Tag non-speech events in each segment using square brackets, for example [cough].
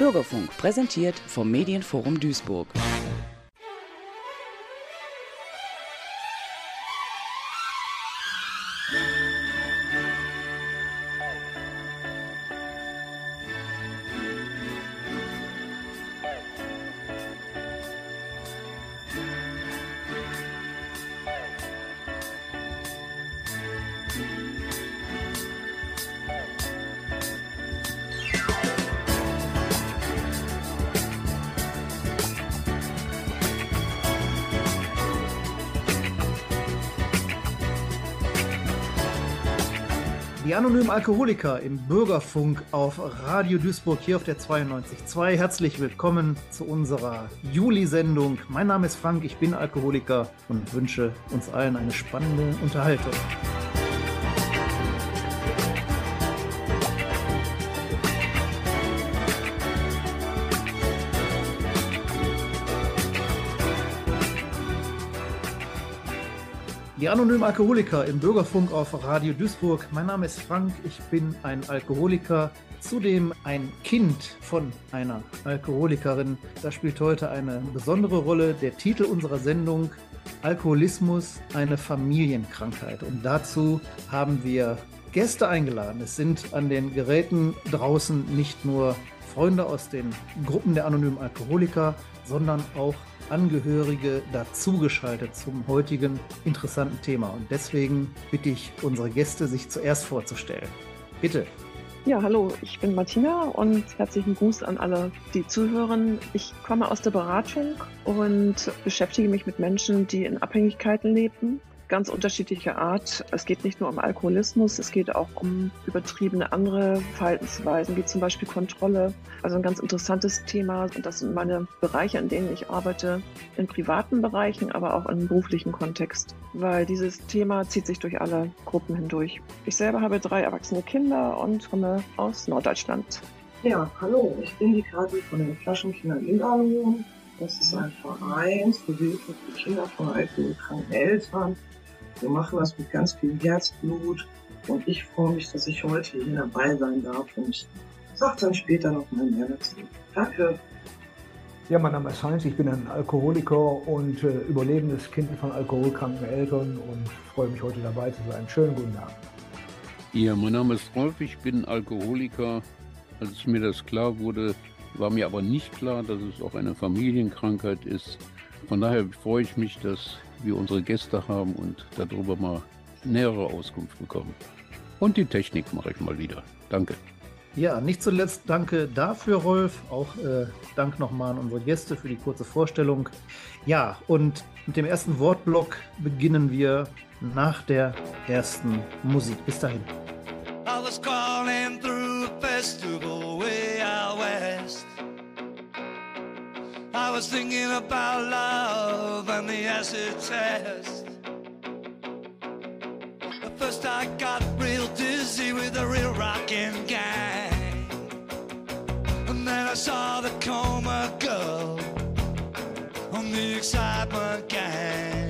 Bürgerfunk präsentiert vom Medienforum Duisburg. Alkoholiker im Bürgerfunk auf Radio Duisburg hier auf der 92.2. Herzlich willkommen zu unserer Juli-Sendung. Mein Name ist Frank, ich bin Alkoholiker und wünsche uns allen eine spannende Unterhaltung. Anonymen Alkoholiker im Bürgerfunk auf Radio Duisburg. Mein Name ist Frank, ich bin ein Alkoholiker, zudem ein Kind von einer Alkoholikerin. Das spielt heute eine besondere Rolle. Der Titel unserer Sendung Alkoholismus, eine Familienkrankheit. Und dazu haben wir Gäste eingeladen. Es sind an den Geräten draußen nicht nur Freunde aus den Gruppen der anonymen Alkoholiker, sondern auch Angehörige dazugeschaltet zum heutigen interessanten Thema. Und deswegen bitte ich unsere Gäste, sich zuerst vorzustellen. Bitte. Ja, hallo, ich bin Martina und herzlichen Gruß an alle, die zuhören. Ich komme aus der Beratung und beschäftige mich mit Menschen, die in Abhängigkeiten leben ganz unterschiedlicher Art. Es geht nicht nur um Alkoholismus, es geht auch um übertriebene andere Verhaltensweisen, wie zum Beispiel Kontrolle. Also ein ganz interessantes Thema. Und das sind meine Bereiche, in denen ich arbeite, in privaten Bereichen, aber auch im beruflichen Kontext, weil dieses Thema zieht sich durch alle Gruppen hindurch. Ich selber habe drei erwachsene Kinder und komme aus Norddeutschland. Ja, hallo, ich bin die Kathi von den Flaschenkindern Innenarmeen. Das ist ein Verein zur Hilfe für Kinder von alkoholkranken Eltern. Wir machen das mit ganz viel Herzblut und ich freue mich, dass ich heute hier dabei sein darf und sage dann später noch mal mehr dazu. Danke. Ja, mein Name ist Heinz, ich bin ein Alkoholiker und äh, überlebendes Kind von alkoholkranken Eltern und freue mich heute dabei zu sein. Schönen guten Tag. Ja, mein Name ist Rolf, ich bin Alkoholiker. Als mir das klar wurde, war mir aber nicht klar, dass es auch eine Familienkrankheit ist. Von daher freue ich mich, dass wir unsere Gäste haben und darüber mal nähere Auskunft bekommen. Und die Technik mache ich mal wieder. Danke. Ja, nicht zuletzt danke dafür, Rolf. Auch äh, Dank nochmal an unsere Gäste für die kurze Vorstellung. Ja, und mit dem ersten Wortblock beginnen wir nach der ersten Musik. Bis dahin. I was calling through a festival way out west. I was thinking about love and the acid test. At first I got real dizzy with the real rockin' gang. And then I saw the coma girl on the excitement gang.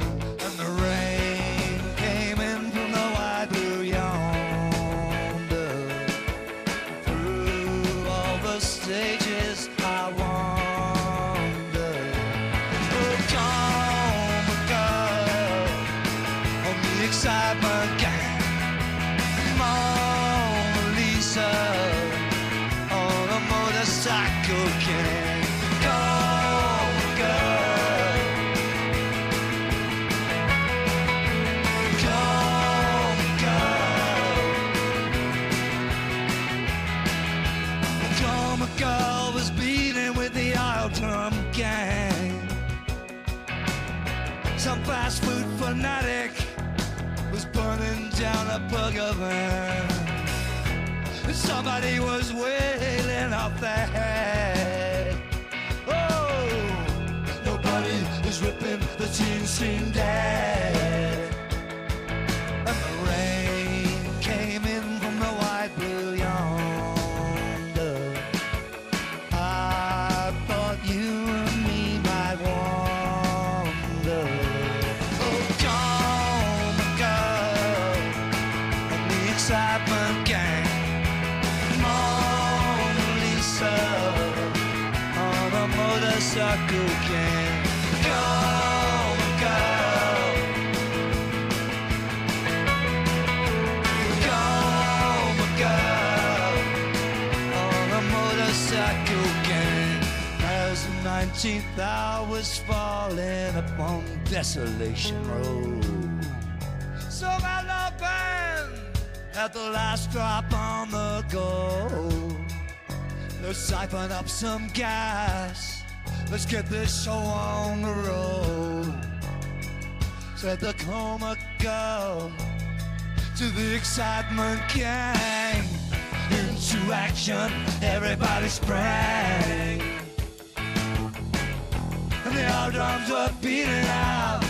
Road so galloping at the last drop on the go Let's siphon up some gas. Let's get this show on the road. Said the coma girl to the excitement gang. Into action, everybody sprang. And the old drums were beating out.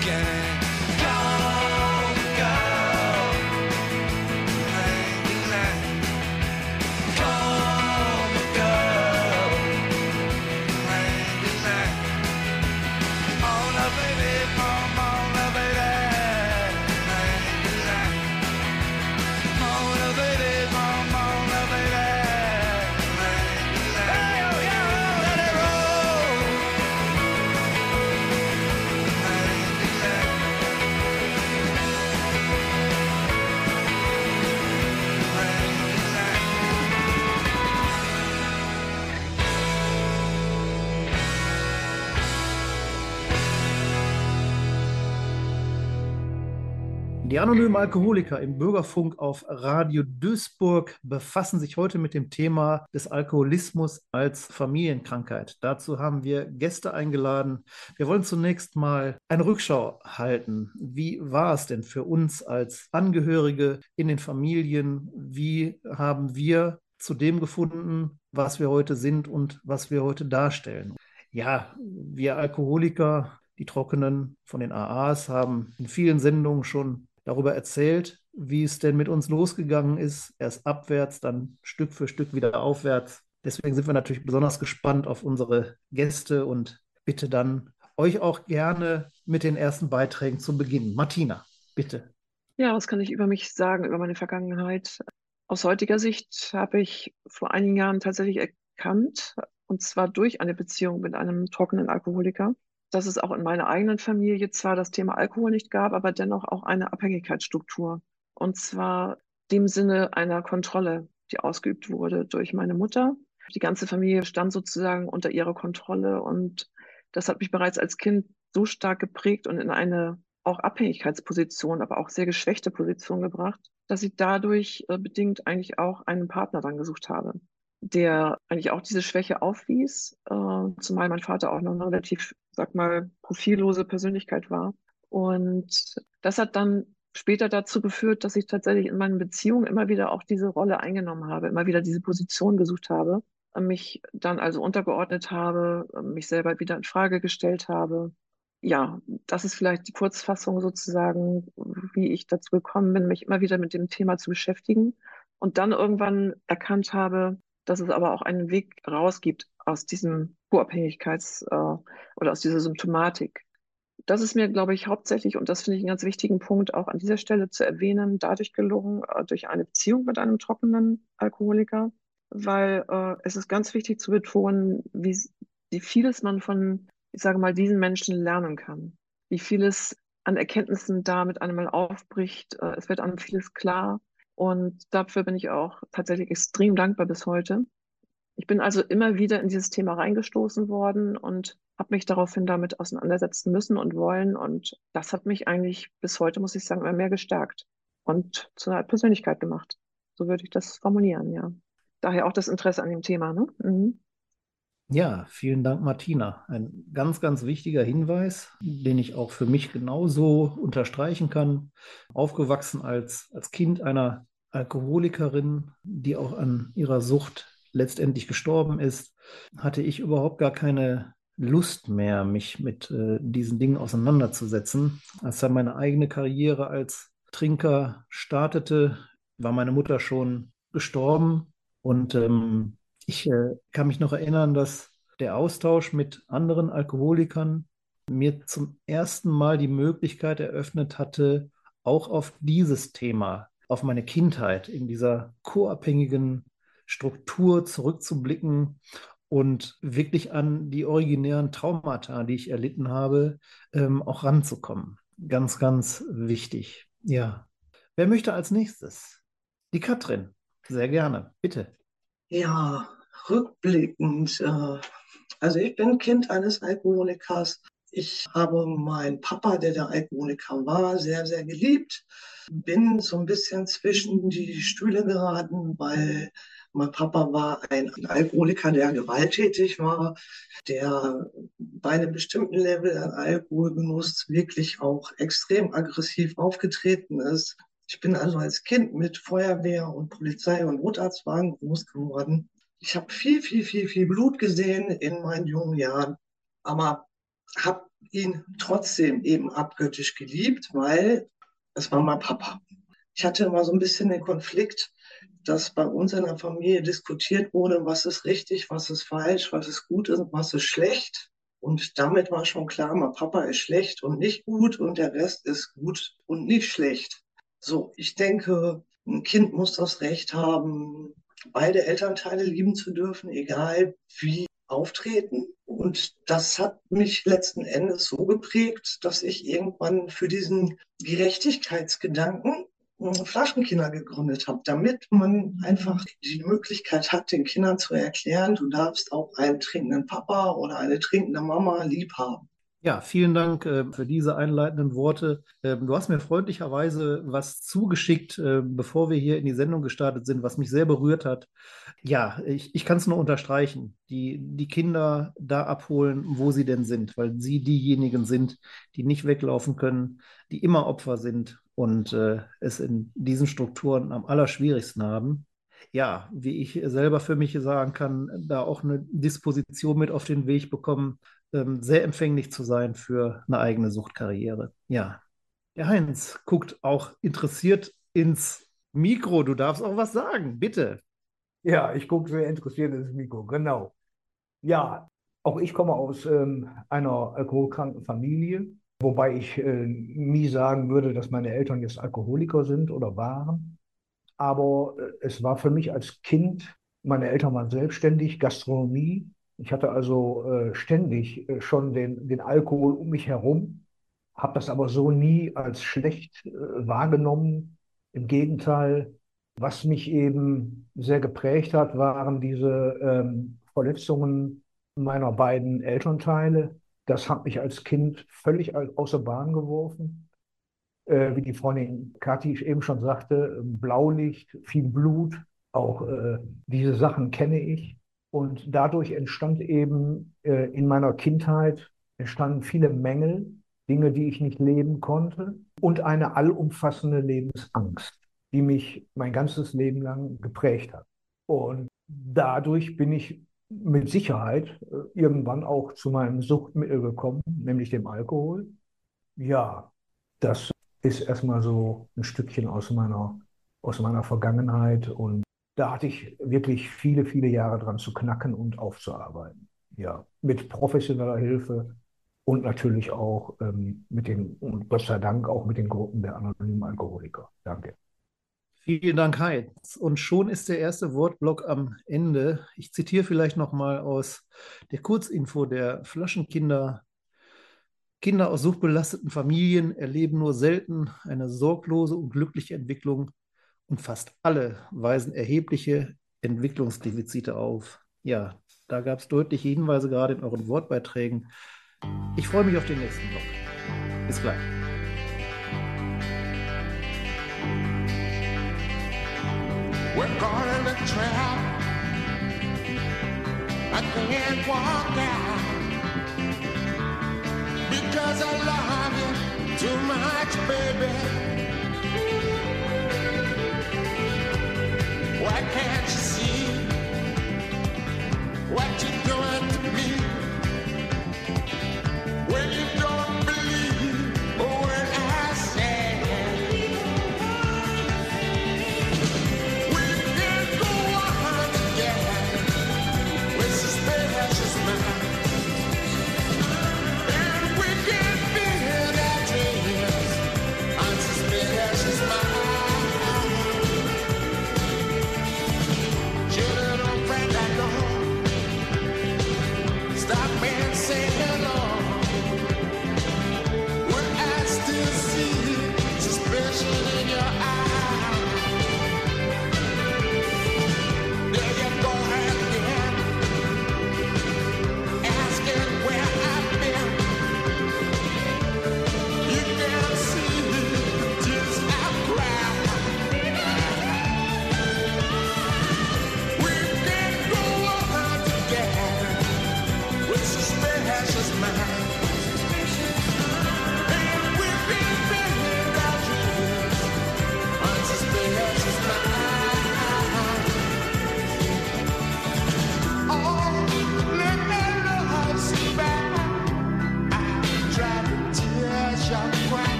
Die anonymen Alkoholiker im Bürgerfunk auf Radio Duisburg befassen sich heute mit dem Thema des Alkoholismus als Familienkrankheit. Dazu haben wir Gäste eingeladen. Wir wollen zunächst mal eine Rückschau halten. Wie war es denn für uns als Angehörige in den Familien? Wie haben wir zu dem gefunden, was wir heute sind und was wir heute darstellen? Ja, wir Alkoholiker die Trockenen von den AAs haben in vielen Sendungen schon darüber erzählt, wie es denn mit uns losgegangen ist. Erst abwärts, dann Stück für Stück wieder aufwärts. Deswegen sind wir natürlich besonders gespannt auf unsere Gäste und bitte dann euch auch gerne mit den ersten Beiträgen zu beginnen. Martina, bitte. Ja, was kann ich über mich sagen, über meine Vergangenheit? Aus heutiger Sicht habe ich vor einigen Jahren tatsächlich erkannt, und zwar durch eine Beziehung mit einem trockenen Alkoholiker, dass es auch in meiner eigenen Familie zwar das Thema Alkohol nicht gab, aber dennoch auch eine Abhängigkeitsstruktur. Und zwar dem Sinne einer Kontrolle, die ausgeübt wurde durch meine Mutter. Die ganze Familie stand sozusagen unter ihrer Kontrolle und das hat mich bereits als Kind so stark geprägt und in eine auch Abhängigkeitsposition, aber auch sehr geschwächte Position gebracht, dass ich dadurch äh, bedingt eigentlich auch einen Partner dann gesucht habe, der eigentlich auch diese Schwäche aufwies, äh, zumal mein Vater auch noch eine relativ, sag mal, profillose Persönlichkeit war. Und das hat dann später dazu geführt, dass ich tatsächlich in meinen Beziehungen immer wieder auch diese Rolle eingenommen habe, immer wieder diese Position gesucht habe, mich dann also untergeordnet habe, mich selber wieder in Frage gestellt habe. Ja, das ist vielleicht die Kurzfassung sozusagen, wie ich dazu gekommen bin, mich immer wieder mit dem Thema zu beschäftigen und dann irgendwann erkannt habe, dass es aber auch einen Weg raus gibt aus diesem Co-Abhängigkeits- äh, oder aus dieser Symptomatik. Das ist mir, glaube ich, hauptsächlich, und das finde ich einen ganz wichtigen Punkt auch an dieser Stelle zu erwähnen, dadurch gelungen, äh, durch eine Beziehung mit einem trockenen Alkoholiker, weil äh, es ist ganz wichtig zu betonen, wie, wie vieles man von, ich sage mal, diesen Menschen lernen kann, wie vieles an Erkenntnissen da mit einem mal aufbricht. Äh, es wird einem vieles klar. Und dafür bin ich auch tatsächlich extrem dankbar bis heute. Ich bin also immer wieder in dieses Thema reingestoßen worden und habe mich daraufhin damit auseinandersetzen müssen und wollen. Und das hat mich eigentlich bis heute, muss ich sagen, immer mehr gestärkt und zu einer Persönlichkeit gemacht. So würde ich das formulieren, ja. Daher auch das Interesse an dem Thema. Ne? Mhm. Ja, vielen Dank, Martina. Ein ganz, ganz wichtiger Hinweis, den ich auch für mich genauso unterstreichen kann. Aufgewachsen als, als Kind einer Alkoholikerin, die auch an ihrer Sucht letztendlich gestorben ist, hatte ich überhaupt gar keine Lust mehr, mich mit äh, diesen Dingen auseinanderzusetzen. Als dann meine eigene Karriere als Trinker startete, war meine Mutter schon gestorben und ähm, ich äh, kann mich noch erinnern, dass der Austausch mit anderen Alkoholikern mir zum ersten Mal die Möglichkeit eröffnet hatte, auch auf dieses Thema, auf meine Kindheit in dieser co-abhängigen Struktur zurückzublicken und wirklich an die originären Traumata, die ich erlitten habe, ähm, auch ranzukommen. Ganz, ganz wichtig. Ja. Wer möchte als nächstes? Die Katrin. Sehr gerne. Bitte. Ja, rückblickend. Äh, also ich bin Kind eines Alkoholikers. Ich habe meinen Papa, der der Alkoholiker war, sehr, sehr geliebt. Bin so ein bisschen zwischen die Stühle geraten, weil mein Papa war ein Alkoholiker, der gewalttätig war, der bei einem bestimmten Level an Alkoholgenuss wirklich auch extrem aggressiv aufgetreten ist. Ich bin also als Kind mit Feuerwehr und Polizei und Notarztwagen groß geworden. Ich habe viel, viel, viel, viel Blut gesehen in meinen jungen Jahren, aber habe ihn trotzdem eben abgöttisch geliebt, weil es war mein Papa. Ich hatte immer so ein bisschen den Konflikt, dass bei uns in der Familie diskutiert wurde, was ist richtig, was ist falsch, was ist gut und was ist schlecht. Und damit war schon klar, mein Papa ist schlecht und nicht gut und der Rest ist gut und nicht schlecht. So, ich denke, ein Kind muss das Recht haben, beide Elternteile lieben zu dürfen, egal wie auftreten. Und das hat mich letzten Endes so geprägt, dass ich irgendwann für diesen Gerechtigkeitsgedanken Flaschenkinder gegründet habe, damit man einfach die Möglichkeit hat, den Kindern zu erklären, du darfst auch einen trinkenden Papa oder eine trinkende Mama lieb haben. Ja, vielen Dank äh, für diese einleitenden Worte. Ähm, du hast mir freundlicherweise was zugeschickt, äh, bevor wir hier in die Sendung gestartet sind, was mich sehr berührt hat. Ja, ich, ich kann es nur unterstreichen. Die, die Kinder da abholen, wo sie denn sind, weil sie diejenigen sind, die nicht weglaufen können, die immer Opfer sind und äh, es in diesen Strukturen am allerschwierigsten haben. Ja, wie ich selber für mich sagen kann, da auch eine Disposition mit auf den Weg bekommen, ähm, sehr empfänglich zu sein für eine eigene Suchtkarriere. Ja. Der Heinz guckt auch interessiert ins Mikro. Du darfst auch was sagen, bitte. Ja, ich gucke sehr interessiert ins Mikro, genau. Ja, auch ich komme aus ähm, einer alkoholkranken Familie, wobei ich äh, nie sagen würde, dass meine Eltern jetzt Alkoholiker sind oder waren. Aber äh, es war für mich als Kind, meine Eltern waren selbstständig, Gastronomie, ich hatte also äh, ständig äh, schon den, den Alkohol um mich herum, habe das aber so nie als schlecht äh, wahrgenommen. Im Gegenteil, was mich eben sehr geprägt hat, waren diese ähm, Verletzungen meiner beiden Elternteile. Das hat mich als Kind völlig außer Bahn geworfen. Äh, wie die Freundin Kathi eben schon sagte, Blaulicht, viel Blut, auch äh, diese Sachen kenne ich. Und dadurch entstand eben äh, in meiner Kindheit entstanden viele Mängel, Dinge, die ich nicht leben konnte und eine allumfassende Lebensangst, die mich mein ganzes Leben lang geprägt hat. Und dadurch bin ich mit Sicherheit äh, irgendwann auch zu meinem Suchtmittel gekommen, nämlich dem Alkohol. Ja, das ist erstmal so ein Stückchen aus meiner, aus meiner Vergangenheit und da hatte ich wirklich viele, viele Jahre dran zu knacken und aufzuarbeiten. Ja, mit professioneller Hilfe und natürlich auch ähm, mit den, und Gott sei Dank auch mit den Gruppen der anonymen Alkoholiker. Danke. Vielen Dank, Heinz. Und schon ist der erste Wortblock am Ende. Ich zitiere vielleicht nochmal aus der Kurzinfo der Flaschenkinder. Kinder aus suchtbelasteten Familien erleben nur selten eine sorglose und glückliche Entwicklung und fast alle weisen erhebliche Entwicklungsdefizite auf. Ja, da gab es deutliche Hinweise gerade in euren Wortbeiträgen. Ich freue mich auf den nächsten Blog. Bis gleich. We're caught in a trap. I can't walk out because I love you too much, baby. Can't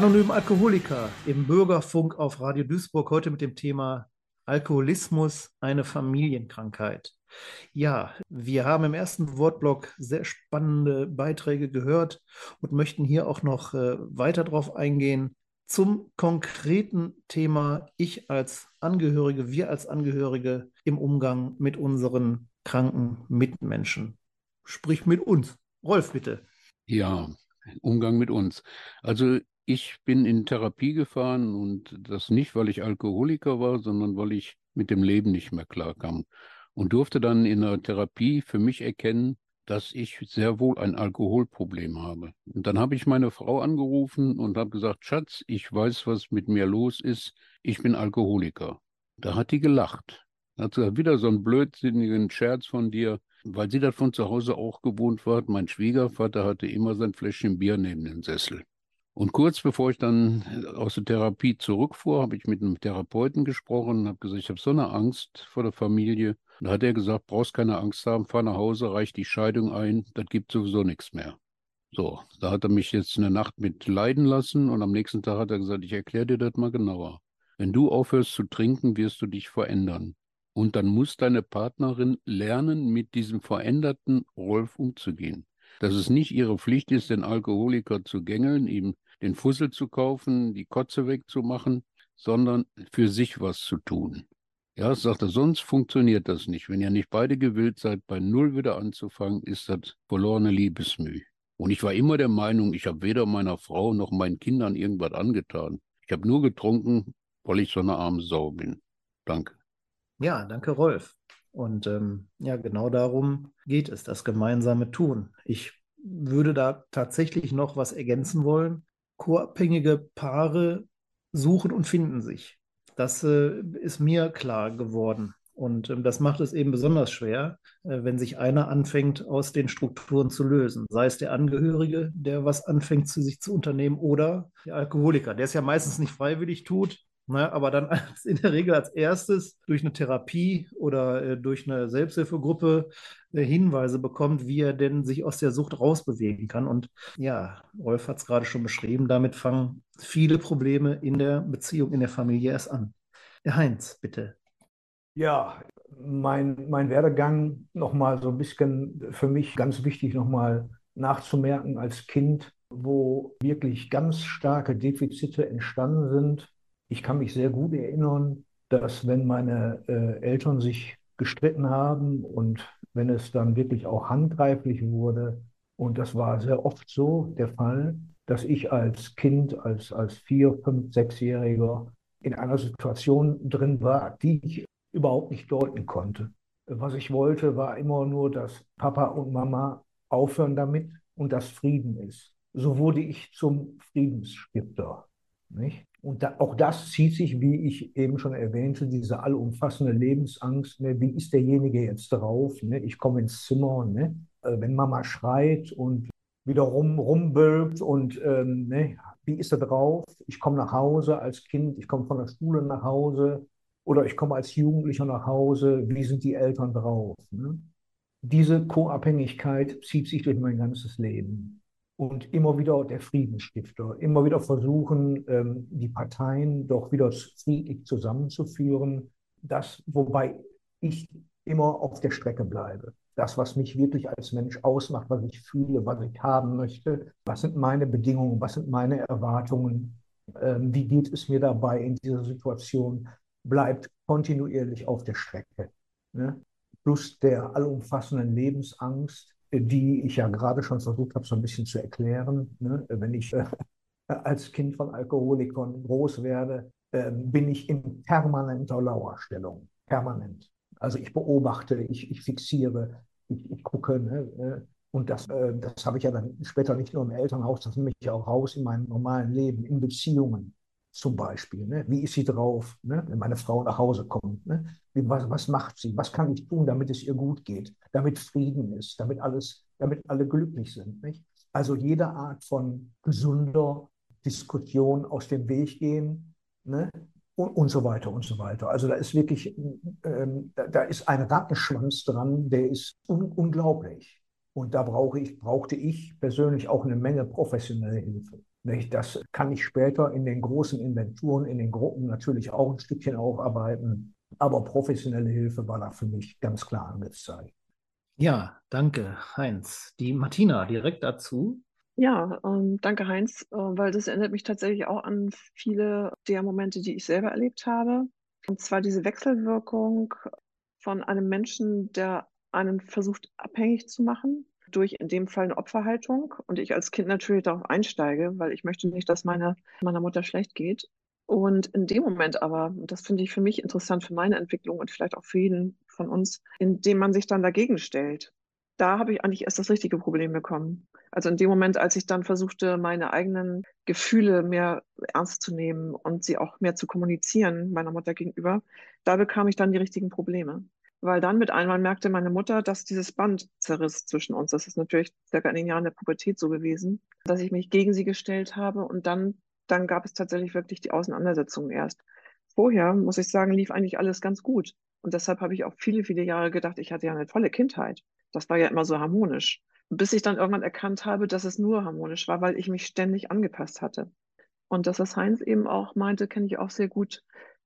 anonymen Alkoholiker im Bürgerfunk auf Radio Duisburg heute mit dem Thema Alkoholismus, eine Familienkrankheit. Ja, wir haben im ersten Wortblock sehr spannende Beiträge gehört und möchten hier auch noch äh, weiter darauf eingehen zum konkreten Thema Ich als Angehörige, wir als Angehörige im Umgang mit unseren kranken Mitmenschen. Sprich mit uns. Rolf, bitte. Ja, Umgang mit uns. Also ich bin in Therapie gefahren und das nicht, weil ich Alkoholiker war, sondern weil ich mit dem Leben nicht mehr klarkam und durfte dann in der Therapie für mich erkennen, dass ich sehr wohl ein Alkoholproblem habe. Und dann habe ich meine Frau angerufen und habe gesagt, Schatz, ich weiß, was mit mir los ist. Ich bin Alkoholiker. Da hat die gelacht. Da hat gesagt, wieder so einen blödsinnigen Scherz von dir, weil sie das von zu Hause auch gewohnt war. Mein Schwiegervater hatte immer sein Fläschchen Bier neben den Sessel. Und kurz bevor ich dann aus der Therapie zurückfuhr, habe ich mit einem Therapeuten gesprochen und habe gesagt, ich habe so eine Angst vor der Familie. Da hat er gesagt, brauchst keine Angst haben, fahr nach Hause, reich die Scheidung ein, das gibt sowieso nichts mehr. So, da hat er mich jetzt eine Nacht mit leiden lassen und am nächsten Tag hat er gesagt, ich erkläre dir das mal genauer. Wenn du aufhörst zu trinken, wirst du dich verändern. Und dann muss deine Partnerin lernen, mit diesem veränderten Rolf umzugehen. Dass es nicht ihre Pflicht ist, den Alkoholiker zu gängeln, ihm den Fussel zu kaufen, die Kotze wegzumachen, sondern für sich was zu tun. Ja, sagt er, sonst funktioniert das nicht. Wenn ihr nicht beide gewillt seid, bei Null wieder anzufangen, ist das verlorene Liebesmüh. Und ich war immer der Meinung, ich habe weder meiner Frau noch meinen Kindern irgendwas angetan. Ich habe nur getrunken, weil ich so eine arme Sau bin. Danke. Ja, danke, Rolf. Und ähm, ja, genau darum geht es, das gemeinsame Tun. Ich würde da tatsächlich noch was ergänzen wollen. Co-abhängige Paare suchen und finden sich. Das äh, ist mir klar geworden. Und ähm, das macht es eben besonders schwer, äh, wenn sich einer anfängt, aus den Strukturen zu lösen. Sei es der Angehörige, der was anfängt, zu sich zu unternehmen, oder der Alkoholiker, der es ja meistens nicht freiwillig tut, ne, aber dann [laughs] in der Regel als erstes durch eine Therapie oder äh, durch eine Selbsthilfegruppe äh, Hinweise bekommt, wie er denn sich aus der Sucht rausbewegen kann. Und ja, Rolf hat es gerade schon beschrieben, damit fangen viele Probleme in der Beziehung, in der Familie erst an. Herr Heinz, bitte. Ja, mein, mein Werdegang nochmal so ein bisschen für mich ganz wichtig nochmal nachzumerken als Kind, wo wirklich ganz starke Defizite entstanden sind. Ich kann mich sehr gut erinnern, dass wenn meine äh, Eltern sich gestritten haben und wenn es dann wirklich auch handgreiflich wurde, und das war sehr oft so der Fall, dass ich als Kind, als, als vier, fünf, sechsjähriger in einer Situation drin war, die ich überhaupt nicht deuten konnte. Was ich wollte, war immer nur, dass Papa und Mama aufhören damit und dass Frieden ist. So wurde ich zum Friedensstifter. Nicht? Und da, auch das zieht sich, wie ich eben schon erwähnte, diese allumfassende Lebensangst. Ne? Wie ist derjenige jetzt drauf? Ne? Ich komme ins Zimmer, ne? Äh, wenn Mama schreit und wieder rum, rumbölkt und ähm, ne? wie ist er drauf? Ich komme nach Hause als Kind, ich komme von der Schule nach Hause oder ich komme als Jugendlicher nach Hause. Wie sind die Eltern drauf? Ne? Diese Co-Abhängigkeit zieht sich durch mein ganzes Leben und immer wieder der Friedensstifter, immer wieder versuchen, ähm, die Parteien doch wieder friedlich zusammenzuführen. Das, wobei ich immer auf der Strecke bleibe. Das, was mich wirklich als Mensch ausmacht, was ich fühle, was ich haben möchte, was sind meine Bedingungen, was sind meine Erwartungen, ähm, wie geht es mir dabei in dieser Situation, bleibt kontinuierlich auf der Strecke. Ne? Plus der allumfassenden Lebensangst, die ich ja gerade schon versucht habe, so ein bisschen zu erklären. Ne? Wenn ich äh, [laughs] als Kind von Alkoholikern groß werde, äh, bin ich in permanenter Lauerstellung. Permanent. Also ich beobachte, ich, ich fixiere, ich, ich gucke. Ne? Äh, und das, äh, das habe ich ja dann später nicht nur im Elternhaus, das nehme ich auch raus in meinem normalen Leben, in Beziehungen zum Beispiel. Ne? Wie ist sie drauf, ne? wenn meine Frau nach Hause kommt? Ne? Wie, was, was macht sie? Was kann ich tun, damit es ihr gut geht, damit Frieden ist, damit alles, damit alle glücklich sind? Nicht? Also jede Art von gesunder Diskussion aus dem Weg gehen ne? und, und so weiter und so weiter. Also da ist wirklich, ähm, da, da, ist ein Rattenschwanz dran, der ist un unglaublich. Und da brauche ich, brauchte ich persönlich auch eine Menge professionelle Hilfe. Nicht? Das kann ich später in den großen Inventuren, in den Gruppen natürlich auch ein Stückchen aufarbeiten. Aber professionelle Hilfe war da für mich ganz klar angezeigt. Ja, danke, Heinz. Die Martina direkt dazu. Ja, ähm, danke Heinz, äh, weil das erinnert mich tatsächlich auch an viele der Momente, die ich selber erlebt habe. Und zwar diese Wechselwirkung von einem Menschen, der einen versucht abhängig zu machen, durch in dem Fall eine Opferhaltung. Und ich als Kind natürlich darauf einsteige, weil ich möchte nicht, dass meine, meiner Mutter schlecht geht. Und in dem Moment aber, das finde ich für mich interessant für meine Entwicklung und vielleicht auch für jeden von uns, indem man sich dann dagegen stellt. Da habe ich eigentlich erst das richtige Problem bekommen. Also in dem Moment, als ich dann versuchte, meine eigenen Gefühle mehr ernst zu nehmen und sie auch mehr zu kommunizieren meiner Mutter gegenüber, da bekam ich dann die richtigen Probleme. Weil dann mit einmal merkte meine Mutter, dass dieses Band zerriss zwischen uns. Das ist natürlich circa in den Jahren der Pubertät so gewesen, dass ich mich gegen sie gestellt habe und dann, dann gab es tatsächlich wirklich die Auseinandersetzungen erst. Vorher, muss ich sagen, lief eigentlich alles ganz gut. Und deshalb habe ich auch viele, viele Jahre gedacht, ich hatte ja eine tolle Kindheit. Das war ja immer so harmonisch. Bis ich dann irgendwann erkannt habe, dass es nur harmonisch war, weil ich mich ständig angepasst hatte. Und dass das Heinz eben auch meinte, kenne ich auch sehr gut,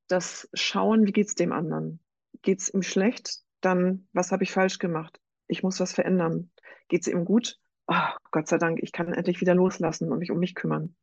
das Schauen, wie geht's dem anderen? Geht's ihm schlecht? Dann, was habe ich falsch gemacht? Ich muss was verändern. Geht's ihm gut? Oh, Gott sei Dank, ich kann endlich wieder loslassen und mich um mich kümmern.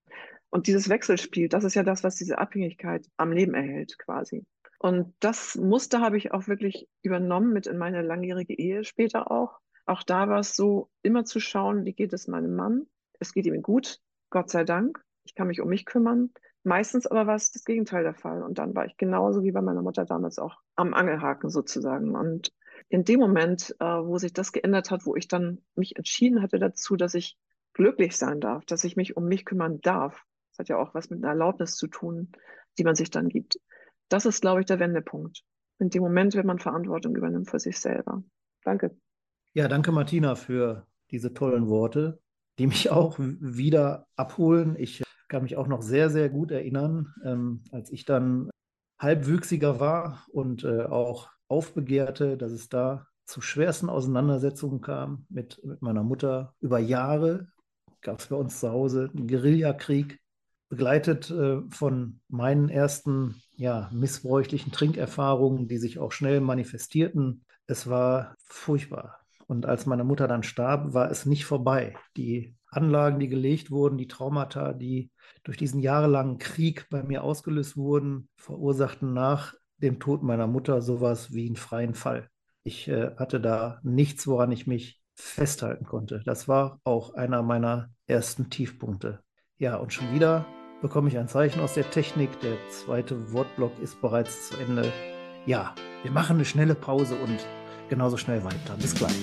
Und dieses Wechselspiel, das ist ja das, was diese Abhängigkeit am Leben erhält, quasi. Und das Muster habe ich auch wirklich übernommen mit in meine langjährige Ehe später auch. Auch da war es so, immer zu schauen, wie geht es meinem Mann? Es geht ihm gut, Gott sei Dank. Ich kann mich um mich kümmern. Meistens aber war es das Gegenteil der Fall. Und dann war ich genauso wie bei meiner Mutter damals auch am Angelhaken sozusagen. Und in dem Moment, äh, wo sich das geändert hat, wo ich dann mich entschieden hatte dazu, dass ich glücklich sein darf, dass ich mich um mich kümmern darf, das hat ja auch was mit einer Erlaubnis zu tun, die man sich dann gibt das ist, glaube ich, der Wendepunkt. In dem Moment, wenn man Verantwortung übernimmt für sich selber. Danke. Ja, danke Martina für diese tollen Worte, die mich auch wieder abholen. Ich kann mich auch noch sehr, sehr gut erinnern, ähm, als ich dann halbwüchsiger war und äh, auch aufbegehrte, dass es da zu schwersten Auseinandersetzungen kam mit, mit meiner Mutter. Über Jahre gab es bei uns zu Hause einen Guerillakrieg, begleitet äh, von meinen ersten ja, missbräuchlichen Trinkerfahrungen, die sich auch schnell manifestierten. Es war furchtbar. Und als meine Mutter dann starb, war es nicht vorbei. Die Anlagen, die gelegt wurden, die Traumata, die durch diesen jahrelangen Krieg bei mir ausgelöst wurden, verursachten nach dem Tod meiner Mutter sowas wie einen freien Fall. Ich äh, hatte da nichts, woran ich mich festhalten konnte. Das war auch einer meiner ersten Tiefpunkte. Ja, und schon wieder bekomme ich ein Zeichen aus der Technik. Der zweite Wortblock ist bereits zu Ende. Ja, wir machen eine schnelle Pause und genauso schnell weiter. Bis gleich.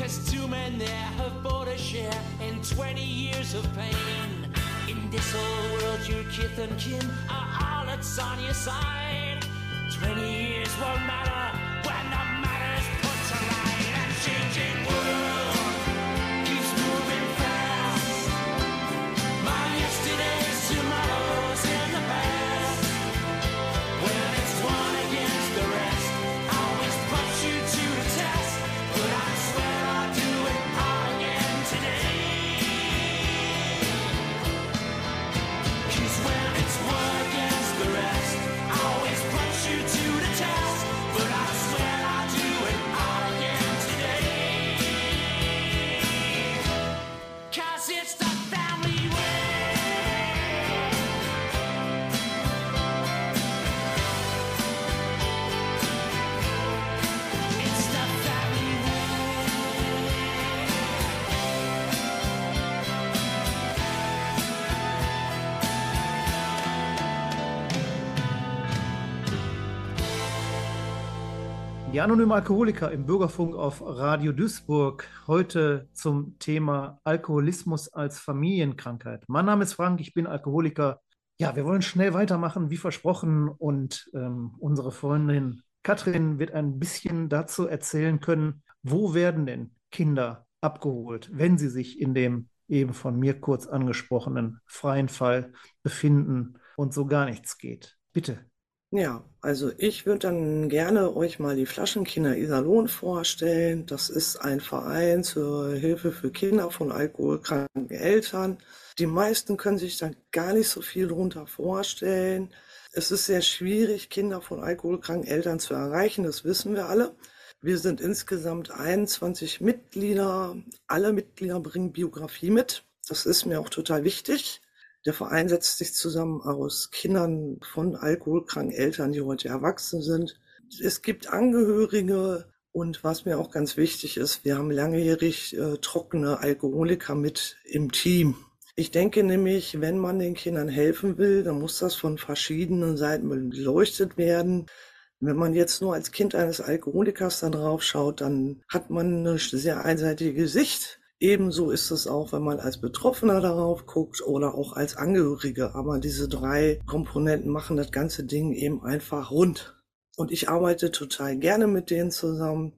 Cause two men there have bought a share in 20 years of pain. In this old world, your kith and kin are all that's on your side. 20 years won't matter Die anonyme Alkoholiker im Bürgerfunk auf Radio Duisburg. Heute zum Thema Alkoholismus als Familienkrankheit. Mein Name ist Frank, ich bin Alkoholiker. Ja, wir wollen schnell weitermachen, wie versprochen. Und ähm, unsere Freundin Katrin wird ein bisschen dazu erzählen können, wo werden denn Kinder abgeholt, wenn sie sich in dem eben von mir kurz angesprochenen freien Fall befinden und so gar nichts geht. Bitte. Ja, also ich würde dann gerne euch mal die Flaschenkinder Iserlohn vorstellen. Das ist ein Verein zur Hilfe für Kinder von alkoholkranken Eltern. Die meisten können sich da gar nicht so viel drunter vorstellen. Es ist sehr schwierig, Kinder von alkoholkranken Eltern zu erreichen, das wissen wir alle. Wir sind insgesamt 21 Mitglieder. Alle Mitglieder bringen Biografie mit. Das ist mir auch total wichtig. Der Verein setzt sich zusammen aus Kindern von alkoholkranken Eltern, die heute erwachsen sind. Es gibt Angehörige und was mir auch ganz wichtig ist, wir haben langjährig äh, trockene Alkoholiker mit im Team. Ich denke nämlich, wenn man den Kindern helfen will, dann muss das von verschiedenen Seiten beleuchtet werden. Wenn man jetzt nur als Kind eines Alkoholikers da drauf schaut, dann hat man eine sehr einseitige Sicht. Ebenso ist es auch, wenn man als Betroffener darauf guckt oder auch als Angehörige. Aber diese drei Komponenten machen das ganze Ding eben einfach rund. Und ich arbeite total gerne mit denen zusammen.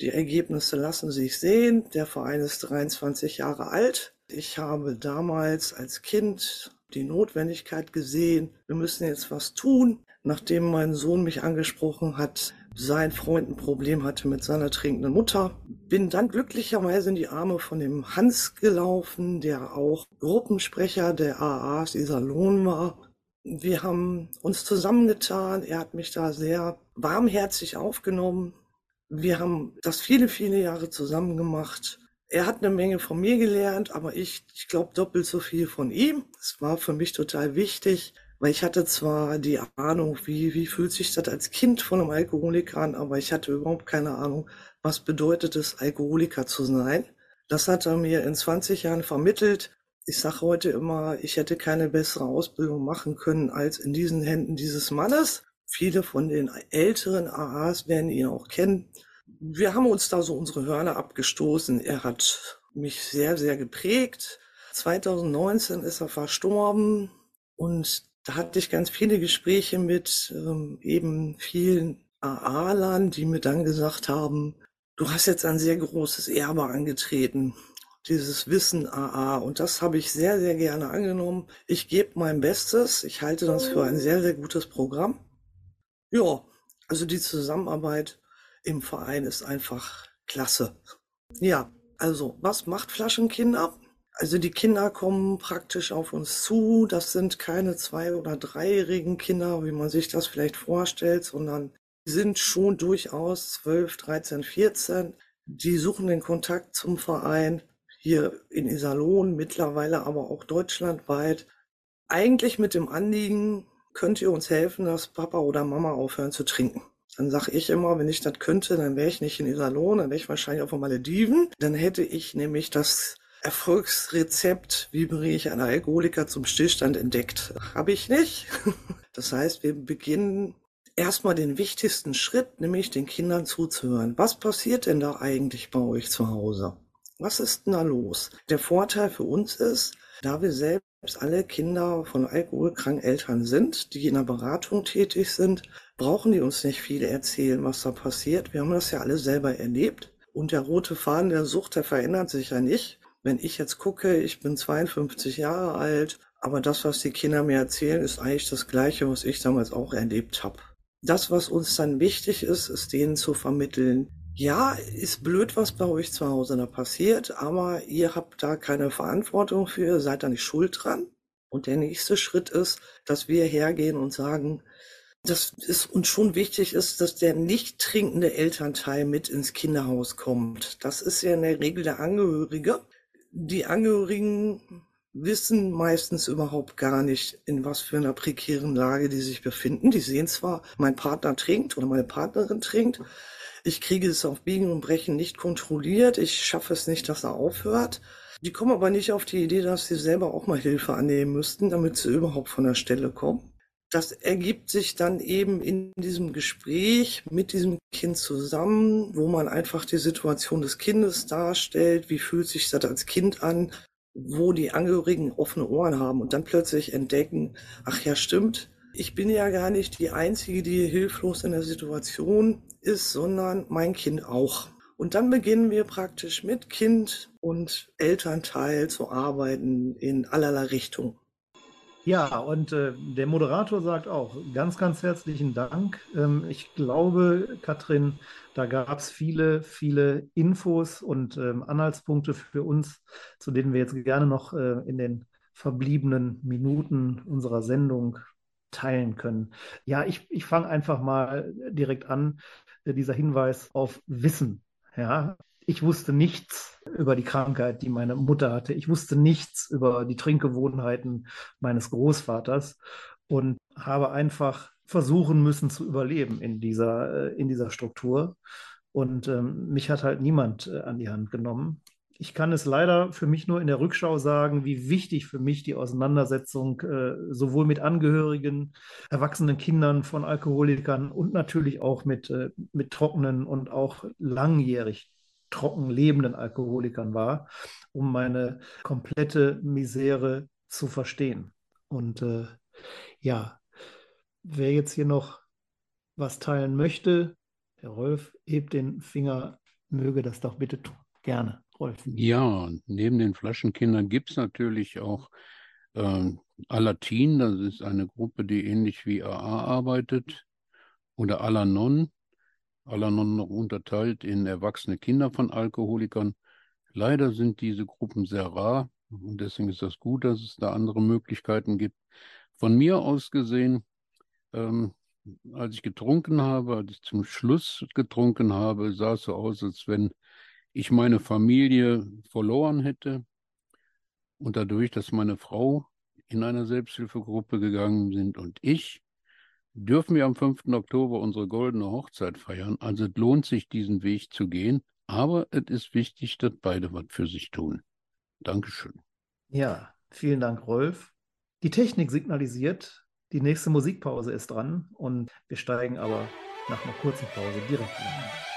Die Ergebnisse lassen sich sehen. Der Verein ist 23 Jahre alt. Ich habe damals als Kind die Notwendigkeit gesehen, wir müssen jetzt was tun. Nachdem mein Sohn mich angesprochen hat, sein Freund ein Problem hatte mit seiner trinkenden Mutter. Bin dann glücklicherweise in die Arme von dem Hans gelaufen, der auch Gruppensprecher der AAs Iserlohn war. Wir haben uns zusammengetan. Er hat mich da sehr warmherzig aufgenommen. Wir haben das viele, viele Jahre zusammen gemacht. Er hat eine Menge von mir gelernt, aber ich, ich glaube doppelt so viel von ihm. Es war für mich total wichtig, weil ich hatte zwar die Ahnung, wie, wie fühlt sich das als Kind von einem Alkoholiker an, aber ich hatte überhaupt keine Ahnung, was bedeutet es, Alkoholiker zu sein. Das hat er mir in 20 Jahren vermittelt. Ich sage heute immer, ich hätte keine bessere Ausbildung machen können als in diesen Händen dieses Mannes. Viele von den älteren AAs werden ihn auch kennen. Wir haben uns da so unsere Hörner abgestoßen. Er hat mich sehr, sehr geprägt. 2019 ist er verstorben und da hatte ich ganz viele Gespräche mit ähm, eben vielen AA-Lern, die mir dann gesagt haben, du hast jetzt ein sehr großes Erbe angetreten, dieses Wissen AA. Und das habe ich sehr, sehr gerne angenommen. Ich gebe mein Bestes. Ich halte das für ein sehr, sehr gutes Programm. Ja, also die Zusammenarbeit im Verein ist einfach klasse. Ja, also was macht Flaschenkinder? Also die Kinder kommen praktisch auf uns zu. Das sind keine zwei- oder dreijährigen Kinder, wie man sich das vielleicht vorstellt, sondern sind schon durchaus 12, 13, 14. Die suchen den Kontakt zum Verein hier in Iserlohn, mittlerweile aber auch deutschlandweit. Eigentlich mit dem Anliegen, könnt ihr uns helfen, dass Papa oder Mama aufhören zu trinken. Dann sage ich immer, wenn ich das könnte, dann wäre ich nicht in Iserlohn, dann wäre ich wahrscheinlich auf den Malediven. Dann hätte ich nämlich das Erfolgsrezept, wie bringe ich einen Alkoholiker zum Stillstand entdeckt. Habe ich nicht. [laughs] Das heißt, wir beginnen erstmal den wichtigsten Schritt, nämlich den Kindern zuzuhören. Was passiert denn da eigentlich bei euch zu Hause? Was ist denn da los? Der Vorteil für uns ist, da wir selbst alle Kinder von alkoholkranken Eltern sind, die in der Beratung tätig sind, brauchen die uns nicht viel erzählen, was da passiert. Wir haben das ja alle selber erlebt. Und der rote Faden der Sucht, der verändert sich ja nicht. Wenn ich jetzt gucke, ich bin 52 Jahre alt, aber das, was die Kinder mir erzählen, ist eigentlich das Gleiche, was ich damals auch erlebt habe. Das, was uns dann wichtig ist, ist denen zu vermitteln, ja, ist blöd, was bei euch zu Hause da passiert, aber ihr habt da keine Verantwortung für, seid da nicht schuld dran. Und der nächste Schritt ist, dass wir hergehen und sagen, dass es uns schon wichtig ist, dass der nicht trinkende Elternteil mit ins Kinderhaus kommt. Das ist ja in der Regel der Angehörige. Die Angehörigen wissen meistens überhaupt gar nicht, in was für einer prekären Lage die sich befinden. Die sehen zwar, mein Partner trinkt oder meine Partnerin trinkt, ich kriege es auf Biegen und Brechen nicht kontrolliert, ich schaffe es nicht, dass er aufhört. Die kommen aber nicht auf die Idee, dass sie selber auch mal Hilfe annehmen müssten, damit sie überhaupt von der Stelle kommen. Das ergibt sich dann eben in diesem Gespräch mit diesem Kind zusammen, wo man einfach die Situation des Kindes darstellt, wie fühlt sich das als Kind an, wo die Angehörigen offene Ohren haben und dann plötzlich entdecken, ach ja, stimmt, ich bin ja gar nicht die Einzige, die hilflos in der Situation ist, sondern mein Kind auch. Und dann beginnen wir praktisch mit Kind und Elternteil zu arbeiten in allerlei Richtungen. Ja, und äh, der Moderator sagt auch ganz, ganz herzlichen Dank. Ähm, ich glaube, Katrin, da gab es viele, viele Infos und ähm, Anhaltspunkte für uns, zu denen wir jetzt gerne noch äh, in den verbliebenen Minuten unserer Sendung teilen können. Ja, ich, ich fange einfach mal direkt an. Äh, dieser Hinweis auf Wissen. Ja, ich wusste nichts über die Krankheit, die meine Mutter hatte. Ich wusste nichts über die Trinkgewohnheiten meines Großvaters und habe einfach versuchen müssen zu überleben in dieser, äh, in dieser Struktur. Und ähm, mich hat halt niemand äh, an die Hand genommen. Ich kann es leider für mich nur in der Rückschau sagen, wie wichtig für mich die Auseinandersetzung äh, sowohl mit Angehörigen, erwachsenen Kindern von Alkoholikern und natürlich auch mit, äh, mit trockenen und auch langjährig trocken lebenden Alkoholikern war, um meine komplette Misere zu verstehen. Und äh, ja, wer jetzt hier noch was teilen möchte, Herr Rolf, hebt den Finger, möge das doch bitte tun. Gerne, Rolf. Ja, neben den Flaschenkindern gibt es natürlich auch äh, Alatin, das ist eine Gruppe, die ähnlich wie AA arbeitet, oder Alanon, Alanon noch unterteilt in erwachsene Kinder von Alkoholikern. Leider sind diese Gruppen sehr rar und deswegen ist das gut, dass es da andere Möglichkeiten gibt. Von mir aus gesehen, ähm, als ich getrunken habe, als ich zum Schluss getrunken habe, sah es so aus, als wenn ich meine Familie verloren hätte. Und dadurch, dass meine Frau in einer Selbsthilfegruppe gegangen sind und ich, dürfen wir am 5. Oktober unsere goldene Hochzeit feiern. Also lohnt sich, diesen Weg zu gehen. Aber es ist wichtig, dass beide was für sich tun. Dankeschön. Ja, vielen Dank, Rolf. Die Technik signalisiert, die nächste Musikpause ist dran und wir steigen aber nach einer kurzen Pause direkt ein.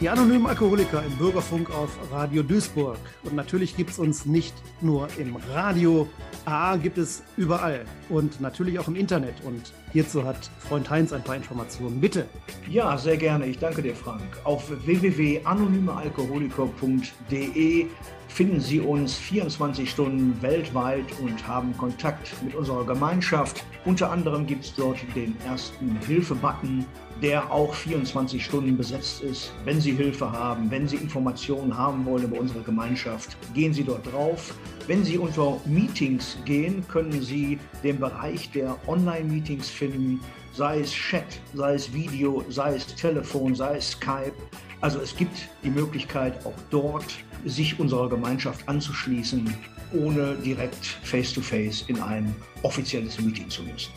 Die anonymen Alkoholiker im Bürgerfunk auf Radio Duisburg. Und natürlich gibt es uns nicht nur im Radio. AA gibt es überall und natürlich auch im Internet. Und hierzu hat Freund Heinz ein paar Informationen. Bitte. Ja, sehr gerne. Ich danke dir, Frank. Auf www.anonymealkoholiker.de finden Sie uns 24 Stunden weltweit und haben Kontakt mit unserer Gemeinschaft. Unter anderem gibt es dort den ersten Hilfe-Button, der auch 24 Stunden besetzt ist. Wenn Sie Hilfe haben, wenn Sie Informationen haben wollen über unsere Gemeinschaft, gehen Sie dort drauf. Wenn Sie unter Meetings gehen, können Sie den Bereich der Online-Meetings finden, sei es Chat, sei es Video, sei es Telefon, sei es Skype. Also es gibt die Möglichkeit, auch dort sich unserer Gemeinschaft anzuschließen, ohne direkt face-to-face in ein offizielles Meeting zu müssen.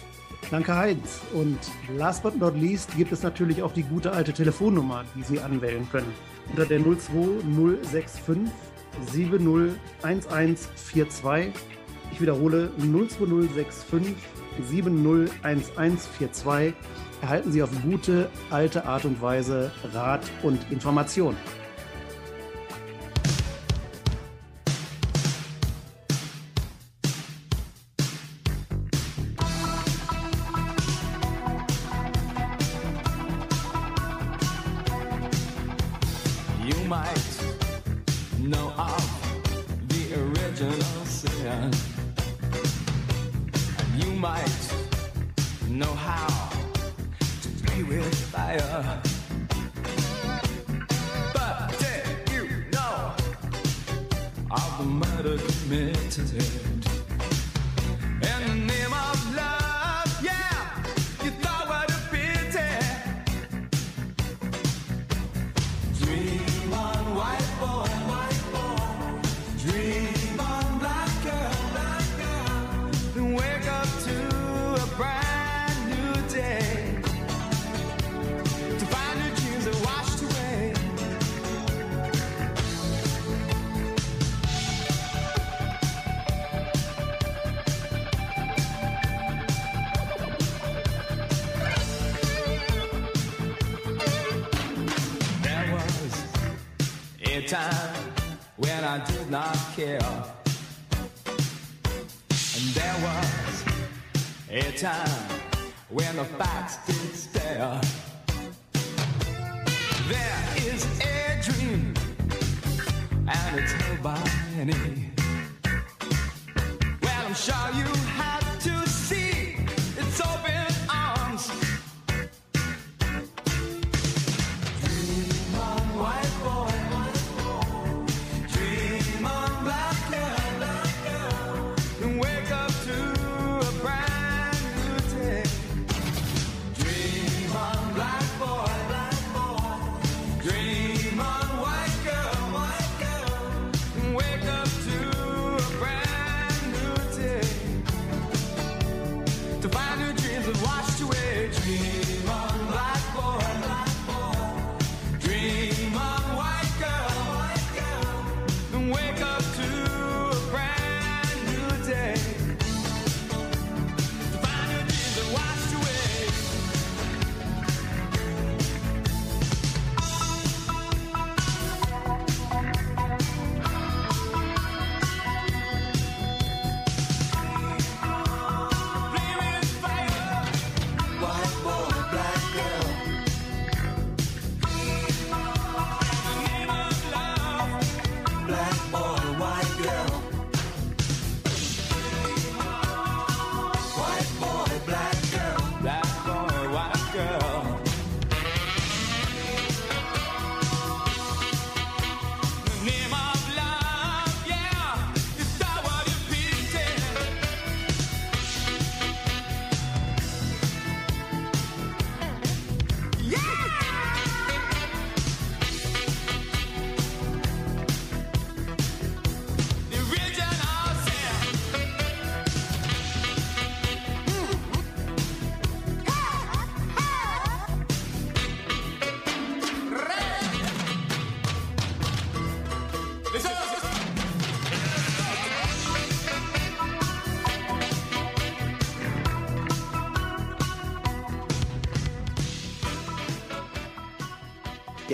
Danke, Heinz. Und last but not least gibt es natürlich auch die gute alte Telefonnummer, die Sie anwählen können. Unter der 02065 701142. Ich wiederhole 02065 701142 erhalten Sie auf gute alte Art und Weise Rat und Information. met today. Up to a brand new day.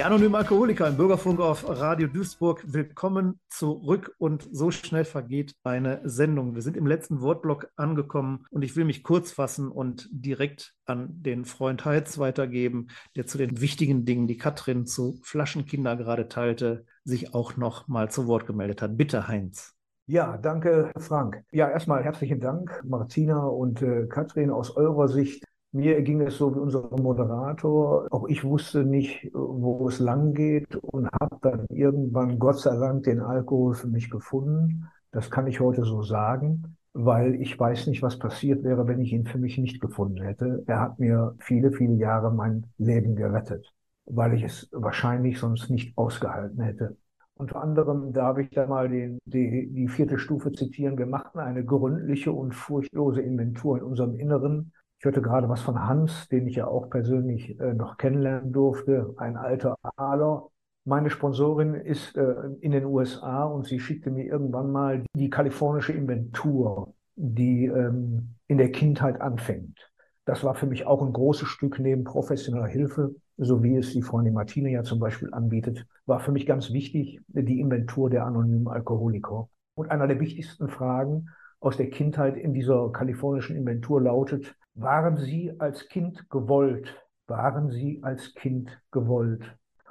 Die anonymen Alkoholiker im Bürgerfunk auf Radio Duisburg. Willkommen zurück und so schnell vergeht eine Sendung. Wir sind im letzten Wortblock angekommen und ich will mich kurz fassen und direkt an den Freund Heitz weitergeben, der zu den wichtigen Dingen, die Katrin zu Flaschenkinder gerade teilte, sich auch noch mal zu Wort gemeldet hat. Bitte, Heinz. Ja, danke, Frank. Ja, erstmal herzlichen Dank, Martina und äh, Katrin, aus eurer Sicht mir ging es so wie unser Moderator. Auch ich wusste nicht, wo es lang geht und habe dann irgendwann, Gott sei Dank, den Alkohol für mich gefunden. Das kann ich heute so sagen, weil ich weiß nicht, was passiert wäre, wenn ich ihn für mich nicht gefunden hätte. Er hat mir viele, viele Jahre mein Leben gerettet, weil ich es wahrscheinlich sonst nicht ausgehalten hätte. Unter anderem darf ich da mal den, die, die vierte Stufe zitieren. Wir machten eine gründliche und furchtlose Inventur in unserem Inneren ich hörte gerade was von Hans, den ich ja auch persönlich äh, noch kennenlernen durfte, ein alter Aler. Meine Sponsorin ist äh, in den USA und sie schickte mir irgendwann mal die kalifornische Inventur, die ähm, in der Kindheit anfängt. Das war für mich auch ein großes Stück neben professioneller Hilfe, so wie es die Freundin Martine ja zum Beispiel anbietet, war für mich ganz wichtig die Inventur der anonymen Alkoholiker. Und einer der wichtigsten Fragen aus der Kindheit in dieser kalifornischen Inventur lautet, waren Sie als Kind gewollt? Waren Sie als Kind gewollt?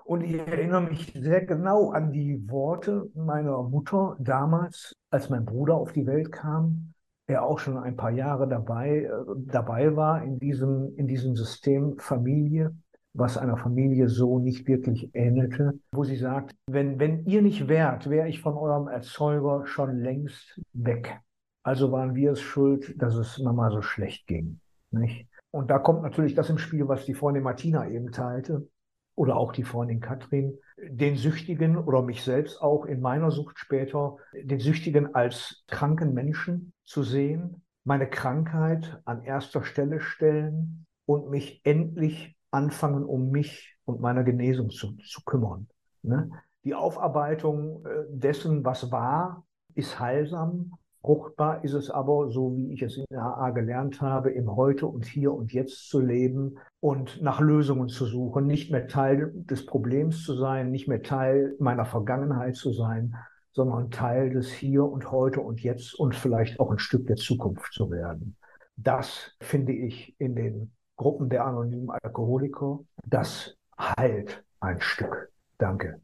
Und ich erinnere mich sehr genau an die Worte meiner Mutter damals, als mein Bruder auf die Welt kam. Er auch schon ein paar Jahre dabei, äh, dabei war in diesem, in diesem System Familie, was einer Familie so nicht wirklich ähnelte, wo sie sagt, wenn, wenn ihr nicht wärt, wäre ich von eurem Erzeuger schon längst weg. Also waren wir es schuld, dass es Mama so schlecht ging. Nicht? Und da kommt natürlich das im Spiel, was die Freundin Martina eben teilte oder auch die Freundin Katrin, den Süchtigen oder mich selbst auch in meiner Sucht später, den Süchtigen als kranken Menschen zu sehen, meine Krankheit an erster Stelle stellen und mich endlich anfangen, um mich und meiner Genesung zu, zu kümmern. Ne? Die Aufarbeitung äh, dessen, was war, ist heilsam, Fruchtbar ist es aber, so wie ich es in der AA gelernt habe, im Heute und Hier und Jetzt zu leben und nach Lösungen zu suchen, nicht mehr Teil des Problems zu sein, nicht mehr Teil meiner Vergangenheit zu sein, sondern Teil des Hier und Heute und Jetzt und vielleicht auch ein Stück der Zukunft zu werden. Das finde ich in den Gruppen der anonymen Alkoholiker. Das heilt ein Stück. Danke.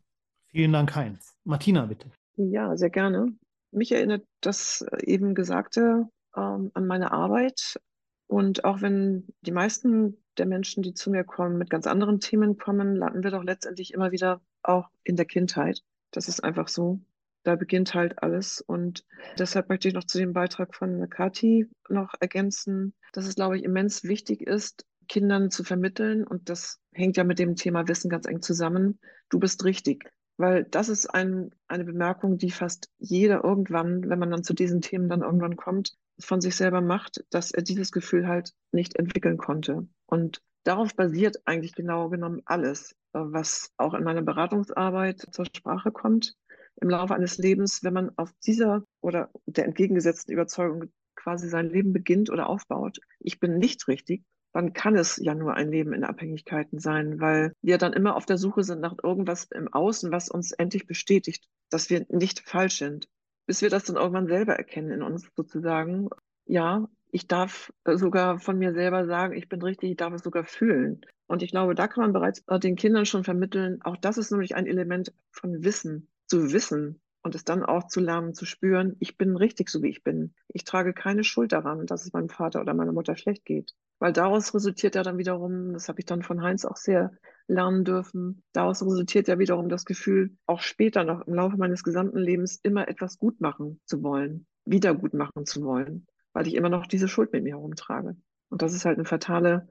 Vielen Dank, Heinz. Martina, bitte. Ja, sehr gerne. Mich erinnert das eben Gesagte ähm, an meine Arbeit. Und auch wenn die meisten der Menschen, die zu mir kommen, mit ganz anderen Themen kommen, landen wir doch letztendlich immer wieder auch in der Kindheit. Das ist einfach so. Da beginnt halt alles. Und deshalb möchte ich noch zu dem Beitrag von Kati noch ergänzen, dass es, glaube ich, immens wichtig ist, Kindern zu vermitteln. Und das hängt ja mit dem Thema Wissen ganz eng zusammen. Du bist richtig. Weil das ist ein, eine Bemerkung, die fast jeder irgendwann, wenn man dann zu diesen Themen dann irgendwann kommt, von sich selber macht, dass er dieses Gefühl halt nicht entwickeln konnte. Und darauf basiert eigentlich genau genommen alles, äh, was auch in meiner Beratungsarbeit zur Sprache kommt. Im Laufe eines Lebens, wenn man auf dieser oder der entgegengesetzten Überzeugung quasi sein Leben beginnt oder aufbaut, ich bin nicht richtig, dann kann es ja nur ein Leben in Abhängigkeiten sein, weil wir dann immer auf der Suche sind nach irgendwas im Außen, was uns endlich bestätigt, dass wir nicht falsch sind. Bis wir das dann irgendwann selber erkennen in uns sozusagen. Ja, ich darf sogar von mir selber sagen, ich bin richtig, ich darf es sogar fühlen. Und ich glaube, da kann man bereits den Kindern schon vermitteln, auch das ist nämlich ein Element von Wissen, zu wissen, und es dann auch zu lernen, zu spüren, ich bin richtig so, wie ich bin. Ich trage keine Schuld daran, dass es meinem Vater oder meiner Mutter schlecht geht. Weil daraus resultiert ja dann wiederum, das habe ich dann von Heinz auch sehr lernen dürfen, daraus resultiert ja wiederum das Gefühl, auch später noch im Laufe meines gesamten Lebens immer etwas gut machen zu wollen, wieder gut machen zu wollen, weil ich immer noch diese Schuld mit mir herumtrage. Und das ist halt eine fatale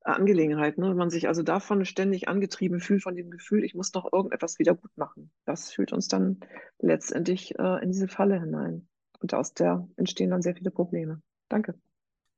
Angelegenheit, ne? wenn man sich also davon ständig angetrieben fühlt, von dem Gefühl, ich muss noch irgendetwas wieder gut machen. Das führt uns dann letztendlich äh, in diese Falle hinein. Und aus der entstehen dann sehr viele Probleme. Danke.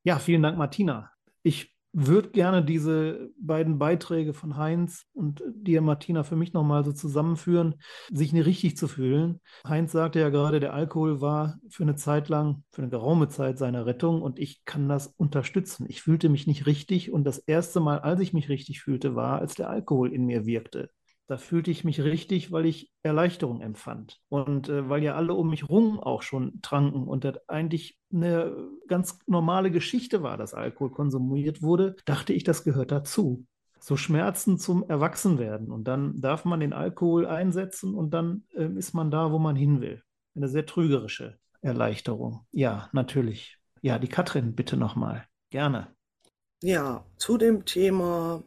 Ja, vielen Dank, Martina. Ich würde gerne diese beiden Beiträge von Heinz und dir, Martina, für mich nochmal so zusammenführen, sich nicht richtig zu fühlen. Heinz sagte ja gerade, der Alkohol war für eine Zeit lang, für eine geraume Zeit seine Rettung und ich kann das unterstützen. Ich fühlte mich nicht richtig und das erste Mal, als ich mich richtig fühlte, war, als der Alkohol in mir wirkte. Da fühlte ich mich richtig, weil ich Erleichterung empfand. Und äh, weil ja alle um mich rum auch schon tranken und das eigentlich eine ganz normale Geschichte war, dass Alkohol konsumiert wurde, dachte ich, das gehört dazu. So Schmerzen zum Erwachsenwerden. Und dann darf man den Alkohol einsetzen und dann äh, ist man da, wo man hin will. Eine sehr trügerische Erleichterung. Ja, natürlich. Ja, die Katrin, bitte nochmal. Gerne. Ja, zu dem Thema,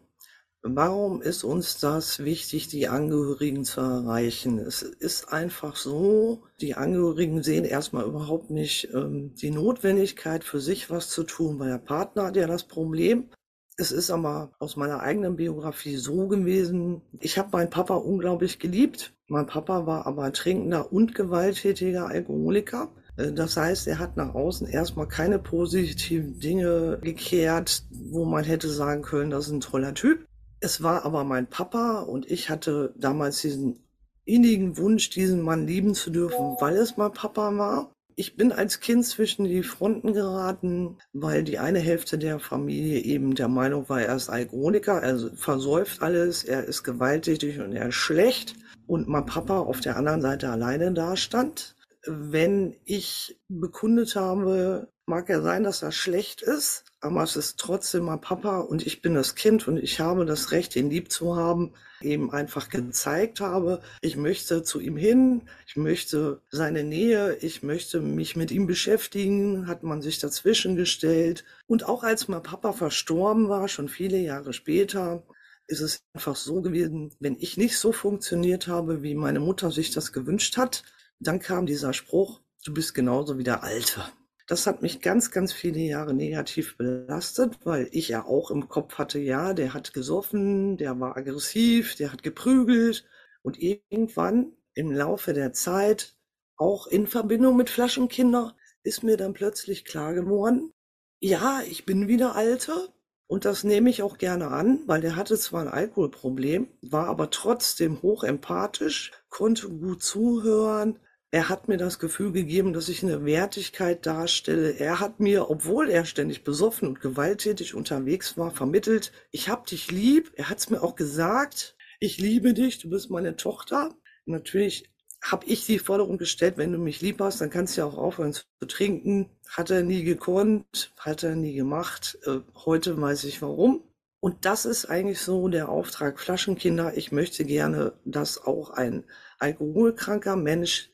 warum ist uns das wichtig, die Angehörigen zu erreichen? Es ist einfach so, die Angehörigen sehen erstmal überhaupt nicht ähm, die Notwendigkeit für sich was zu tun, weil der Partner hat ja das Problem. Es ist aber aus meiner eigenen Biografie so gewesen, ich habe meinen Papa unglaublich geliebt. Mein Papa war aber trinkender und gewalttätiger Alkoholiker. Äh, Das heißt, er hat nach außen erstmal keine positiven Dinge gekehrt, wo man hätte sagen können, das ist ein toller Typ. Es war aber mein Papa und ich hatte damals diesen innigen Wunsch, diesen Mann lieben zu dürfen, weil es mein Papa war. Ich bin als Kind zwischen die Fronten geraten, weil die eine Hälfte der Familie eben der Meinung war, er ist Alkoholiker, er versäuft alles, er ist gewalttätig und er ist schlecht. Und mein Papa auf der anderen Seite alleine dastand. Wenn ich bekundet habe, mag ja sein, dass er schlecht ist, aber es ist trotzdem mein Papa und ich bin das Kind und ich habe das Recht, ihn lieb zu haben, eben einfach gezeigt habe, ich möchte zu ihm hin, ich möchte seine Nähe, ich möchte mich mit ihm beschäftigen, hat man sich dazwischen gestellt. Und auch als mein Papa verstorben war, schon viele Jahre später, ist es einfach so gewesen, wenn ich nicht so funktioniert habe, wie meine Mutter sich das gewünscht hat, dann kam dieser Spruch, du bist genauso wie der Alte. Das hat mich ganz, ganz viele Jahre negativ belastet, weil ich ja auch im Kopf hatte, ja, der hat gesoffen, der war aggressiv, der hat geprügelt. Und irgendwann im Laufe der Zeit, auch in Verbindung mit Flaschenkinder, ist mir dann plötzlich klar geworden, ja, ich bin wieder Alte und das nehme ich auch gerne an, weil der hatte zwar ein Alkoholproblem, war aber trotzdem hochempathisch, konnte gut zuhören, er hat mir das Gefühl gegeben, dass ich eine Wertigkeit darstelle. Er hat mir, obwohl er ständig besoffen und gewalttätig unterwegs war, vermittelt, ich hab dich lieb. Er hat es mir auch gesagt, ich liebe dich, du bist meine Tochter. Natürlich habe ich die Forderung gestellt, wenn du mich lieb hast, dann kannst du ja auch aufhören zu trinken. Hat er nie gekonnt, hat er nie gemacht. Äh, heute weiß ich warum. Und das ist eigentlich so der Auftrag Flaschenkinder. Ich möchte gerne, dass auch ein alkoholkranker Mensch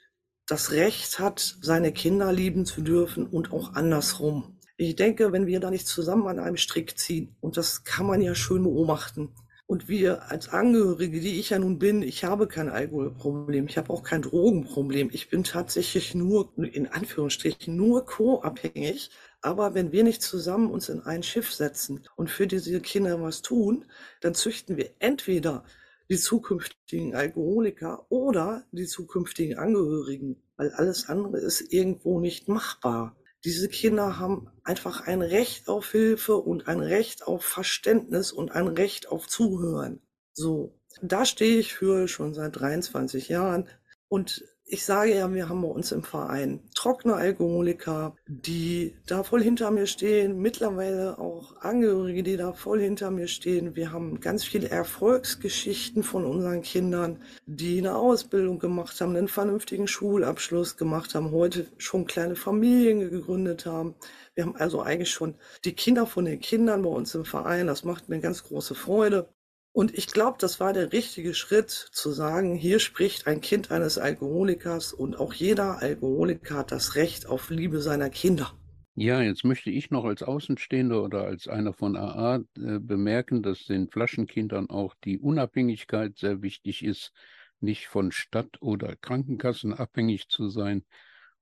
das Recht hat, seine Kinder lieben zu dürfen und auch andersrum. Ich denke, wenn wir da nicht zusammen an einem Strick ziehen, und das kann man ja schön beobachten, und wir als Angehörige, die ich ja nun bin, ich habe kein Alkoholproblem, ich habe auch kein Drogenproblem, ich bin tatsächlich nur, in Anführungsstrichen, nur co-abhängig. Aber wenn wir nicht zusammen uns in ein Schiff setzen und für diese Kinder was tun, dann züchten wir entweder die zukünftigen Alkoholiker oder die zukünftigen Angehörigen, weil alles andere ist irgendwo nicht machbar. Diese Kinder haben einfach ein Recht auf Hilfe und ein Recht auf Verständnis und ein Recht auf Zuhören. So, da stehe ich für schon seit 23 Jahren und ich sage ja, wir haben bei uns im Verein trockene Alkoholiker, die da voll hinter mir stehen, mittlerweile auch Angehörige, die da voll hinter mir stehen. Wir haben ganz viele Erfolgsgeschichten von unseren Kindern, die eine Ausbildung gemacht haben, einen vernünftigen Schulabschluss gemacht haben, heute schon kleine Familien gegründet haben. Wir haben also eigentlich schon die Kinder von den Kindern bei uns im Verein. Das macht mir ganz große Freude. Und ich glaube, das war der richtige Schritt zu sagen, hier spricht ein Kind eines Alkoholikers und auch jeder Alkoholiker hat das Recht auf Liebe seiner Kinder. Ja, jetzt möchte ich noch als Außenstehender oder als einer von AA äh, bemerken, dass den Flaschenkindern auch die Unabhängigkeit sehr wichtig ist, nicht von Stadt oder Krankenkassen abhängig zu sein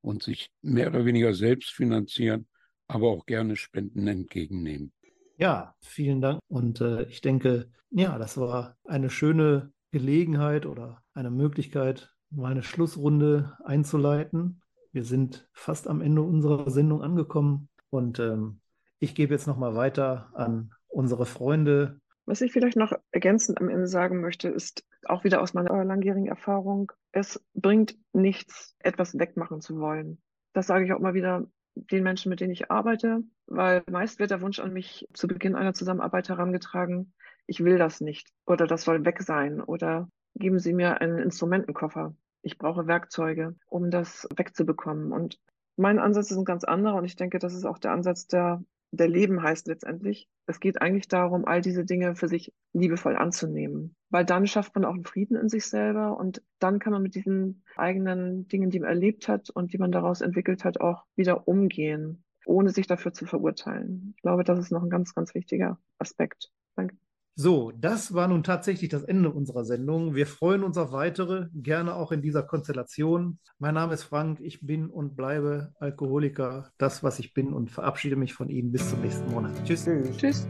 und sich mehr oder weniger selbst finanzieren, aber auch gerne Spenden entgegennehmen. Ja, vielen Dank. Und äh, ich denke, ja, das war eine schöne Gelegenheit oder eine Möglichkeit, meine Schlussrunde einzuleiten. Wir sind fast am Ende unserer Sendung angekommen und ähm, ich gebe jetzt nochmal weiter an unsere Freunde. Was ich vielleicht noch ergänzend am Ende sagen möchte, ist auch wieder aus meiner langjährigen Erfahrung, es bringt nichts, etwas wegmachen zu wollen. Das sage ich auch mal wieder den Menschen, mit denen ich arbeite, weil meist wird der Wunsch an mich zu Beginn einer Zusammenarbeit herangetragen, ich will das nicht oder das soll weg sein oder geben Sie mir einen Instrumentenkoffer. Ich brauche Werkzeuge, um das wegzubekommen. Und mein Ansatz ist ein ganz anderer und ich denke, das ist auch der Ansatz, der, der Leben heißt letztendlich. Es geht eigentlich darum, all diese Dinge für sich liebevoll anzunehmen, weil dann schafft man auch einen Frieden in sich selber und dann kann man mit diesen eigenen Dingen, die man erlebt hat und die man daraus entwickelt hat, auch wieder umgehen, ohne sich dafür zu verurteilen. Ich glaube, das ist noch ein ganz, ganz wichtiger Aspekt. Danke. So, das war nun tatsächlich das Ende unserer Sendung. Wir freuen uns auf weitere, gerne auch in dieser Konstellation. Mein Name ist Frank, ich bin und bleibe Alkoholiker, das, was ich bin und verabschiede mich von Ihnen bis zum nächsten Monat. Tschüss. Tschüss. Tschüss.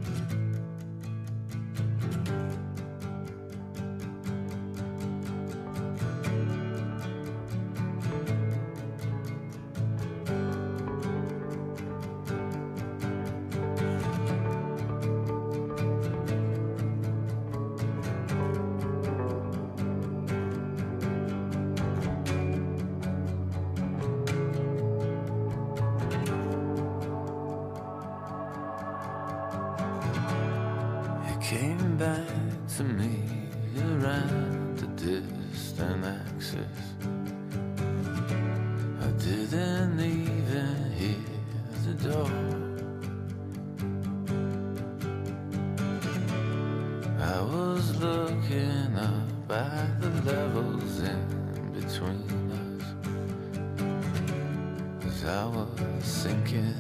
I didn't even hear the door. I was looking up at the levels in between us. As I was sinking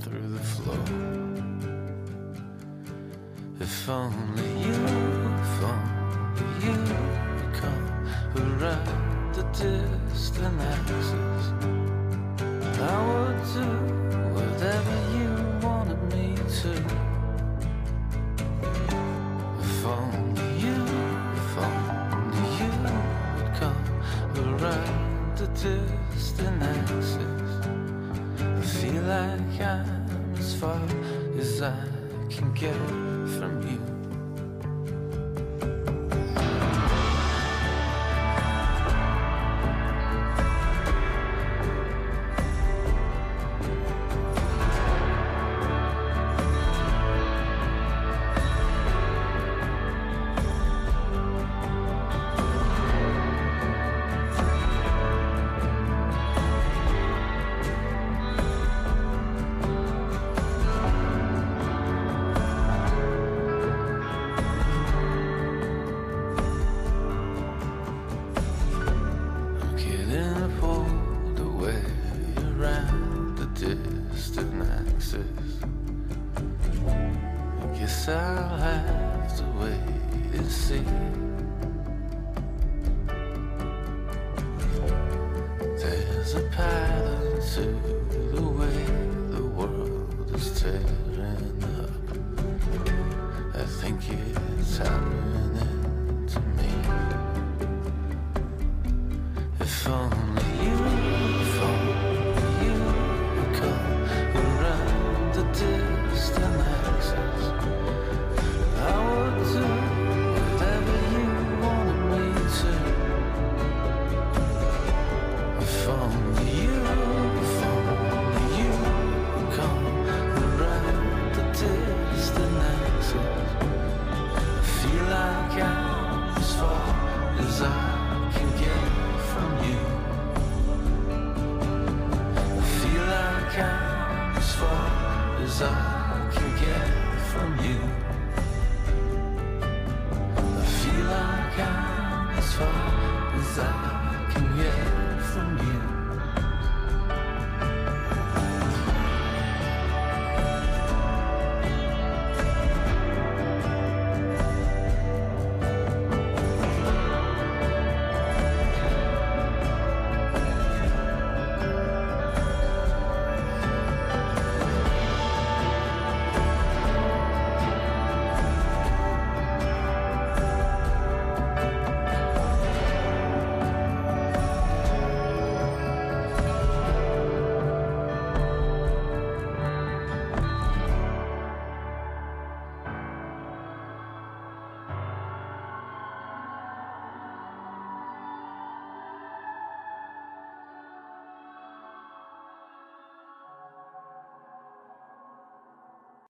through the floor. If only you, distant axis, I would do whatever you wanted me to. If only you, if only you would come around the distant axis, I feel like I'm as far as I can get tearing up. I think it's happening